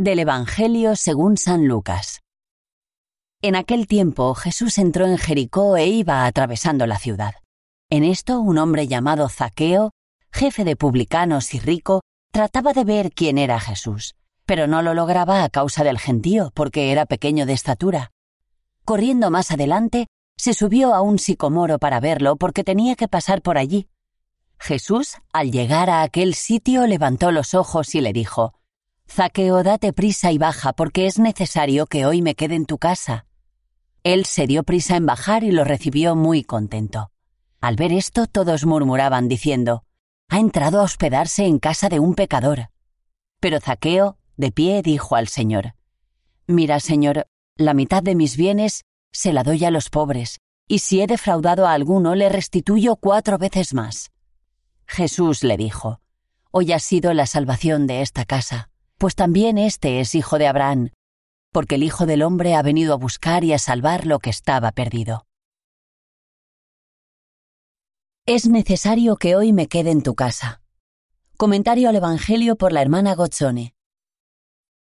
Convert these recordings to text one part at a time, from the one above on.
Del Evangelio según San Lucas. En aquel tiempo Jesús entró en Jericó e iba atravesando la ciudad. En esto un hombre llamado Zaqueo, jefe de publicanos y rico, trataba de ver quién era Jesús, pero no lo lograba a causa del gentío, porque era pequeño de estatura. Corriendo más adelante, se subió a un sicomoro para verlo porque tenía que pasar por allí. Jesús, al llegar a aquel sitio, levantó los ojos y le dijo, Zaqueo, date prisa y baja, porque es necesario que hoy me quede en tu casa. Él se dio prisa en bajar y lo recibió muy contento. Al ver esto, todos murmuraban diciendo, Ha entrado a hospedarse en casa de un pecador. Pero Zaqueo, de pie, dijo al Señor, Mira, Señor, la mitad de mis bienes se la doy a los pobres, y si he defraudado a alguno, le restituyo cuatro veces más. Jesús le dijo, Hoy ha sido la salvación de esta casa pues también éste es hijo de Abraham, porque el Hijo del Hombre ha venido a buscar y a salvar lo que estaba perdido. Es necesario que hoy me quede en tu casa. Comentario al Evangelio por la hermana Gozzone.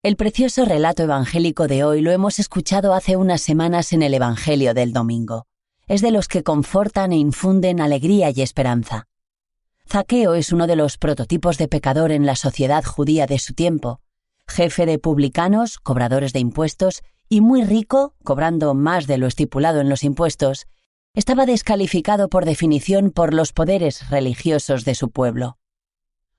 El precioso relato evangélico de hoy lo hemos escuchado hace unas semanas en el Evangelio del domingo. Es de los que confortan e infunden alegría y esperanza. Zaqueo es uno de los prototipos de pecador en la sociedad judía de su tiempo, jefe de publicanos, cobradores de impuestos, y muy rico, cobrando más de lo estipulado en los impuestos, estaba descalificado por definición por los poderes religiosos de su pueblo.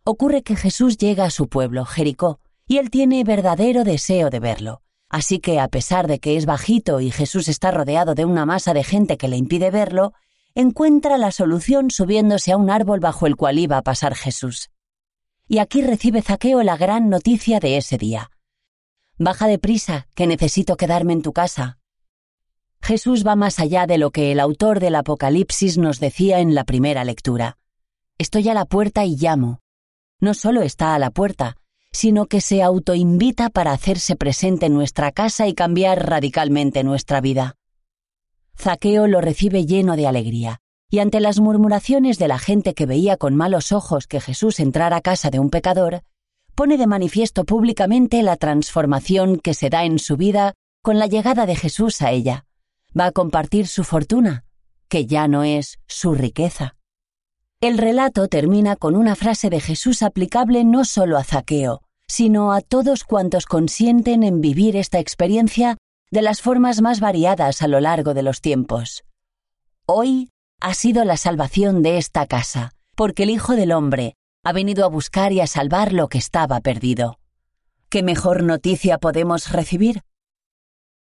Ocurre que Jesús llega a su pueblo, Jericó, y él tiene verdadero deseo de verlo. Así que, a pesar de que es bajito y Jesús está rodeado de una masa de gente que le impide verlo, encuentra la solución subiéndose a un árbol bajo el cual iba a pasar Jesús. Y aquí recibe Zaqueo la gran noticia de ese día. Baja de prisa, que necesito quedarme en tu casa. Jesús va más allá de lo que el autor del Apocalipsis nos decía en la primera lectura. Estoy a la puerta y llamo. No solo está a la puerta, sino que se autoinvita para hacerse presente en nuestra casa y cambiar radicalmente nuestra vida. Zaqueo lo recibe lleno de alegría, y ante las murmuraciones de la gente que veía con malos ojos que Jesús entrara a casa de un pecador, pone de manifiesto públicamente la transformación que se da en su vida con la llegada de Jesús a ella. Va a compartir su fortuna, que ya no es su riqueza. El relato termina con una frase de Jesús aplicable no solo a Zaqueo, sino a todos cuantos consienten en vivir esta experiencia de las formas más variadas a lo largo de los tiempos. Hoy ha sido la salvación de esta casa, porque el Hijo del Hombre ha venido a buscar y a salvar lo que estaba perdido. ¿Qué mejor noticia podemos recibir?